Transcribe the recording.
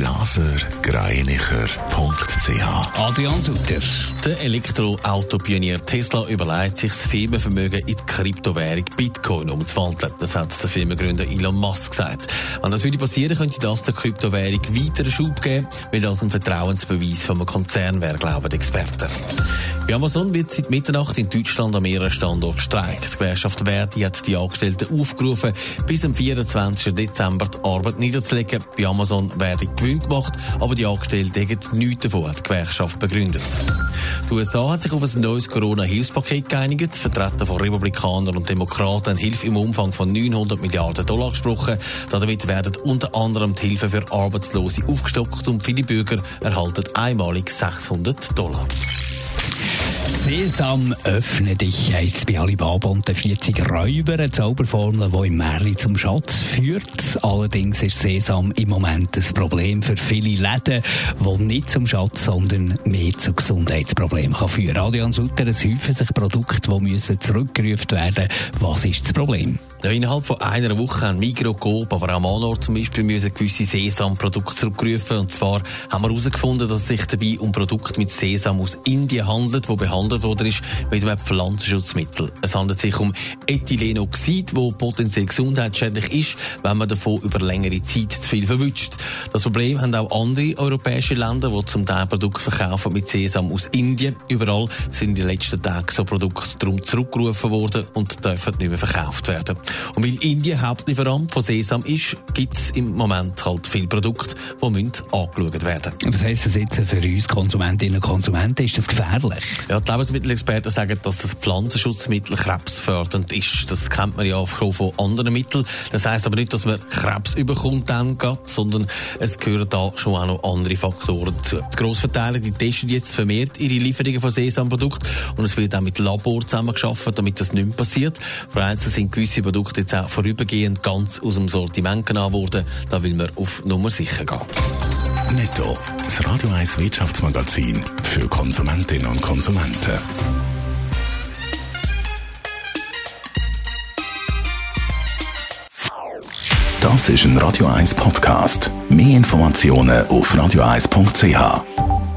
blasergreinicher.ch Adrian Sutter. Der Elektroautopionier Tesla überlegt sich das Firmenvermögen in die Kryptowährung Bitcoin umzuwandeln. Das hat der Firmengründer Elon Musk gesagt. Wenn das würde passieren, könnte das der Kryptowährung weiteren Schub geben, weil das ein Vertrauensbeweis von einem Konzern wäre, glauben die Experten. Bei Amazon wird seit Mitternacht in Deutschland an mehreren Standorten gestreikt. Die Gewerkschaft Verdi hat die Angestellten aufgerufen, bis am 24. Dezember die Arbeit niederzulegen. Bei Amazon werde Gewinn gemacht, aber die Angestellten haben nichts davon, hat die Gewerkschaft begründet. Die USA hat sich auf ein neues Corona-Hilfspaket geeinigt. Vertreter von Republikanern und Demokraten haben Hilfe im Umfang von 900 Milliarden Dollar gesprochen. Damit werden unter anderem die Hilfe für Arbeitslose aufgestockt und viele Bürger erhalten einmalig 600 Dollar. Sesam, öffne dich heisst bei Alibaba und den 40 Räuber eine Zauberformel, die im Märchen zum Schatz führt. Allerdings ist Sesam im Moment ein Problem für viele Läden, die nicht zum Schatz, sondern mehr zu Gesundheitsproblemen kann führen. Adrian Sutter, es häufen sich Produkte, die müssen zurückgerufen werden. Was ist das Problem? Innerhalb von einer Woche haben Migros, Coop, aber auch Manor zum Beispiel müssen gewisse Sesamprodukte zurückgerufen. Und zwar haben wir herausgefunden, dass es sich dabei um Produkte mit Sesam aus Indien handelt, wo behandelt worden ist mit einem Pflanzenschutzmittel. Es handelt sich um Ethylenoxid, wo potenziell gesundheitsschädlich ist, wenn man davon über längere Zeit zu viel verwünscht. Das Problem haben auch andere europäische Länder, die zum Teil Produkte verkaufen mit Sesam aus Indien. Überall sind in den letzten Tagen so Produkte darum zurückgerufen worden und dürfen nicht mehr verkauft werden. Und weil Indien Hauptlieferant von Sesam ist, gibt es im Moment halt viele Produkte, die müssen angeschaut werden Was heisst das jetzt für uns Konsumentinnen und Konsumenten? Ist das gefährlich? Ja, die Lebensmittelexperten sagen, dass das Pflanzenschutzmittel krebsfördernd ist. Das kennt man ja auch von anderen Mitteln. Das heisst aber nicht, dass man Krebs überkommt dann grad, sondern es gehören da schon auch noch andere Faktoren dazu. Die Grossverteiler die testen jetzt vermehrt ihre Lieferungen von Sesamprodukten und es wird auch mit Labor zusammengearbeitet, damit das nicht mehr passiert. Vereinzelt sind gewisse Produkte Produkte jetzt auch vorübergehend ganz aus dem Sortiment genommen worden. Da will man auf Nummer sicher gehen. Netto, das Radio 1 Wirtschaftsmagazin für Konsumentinnen und Konsumenten. Das ist ein Radio 1 Podcast. Mehr Informationen auf radio1.ch.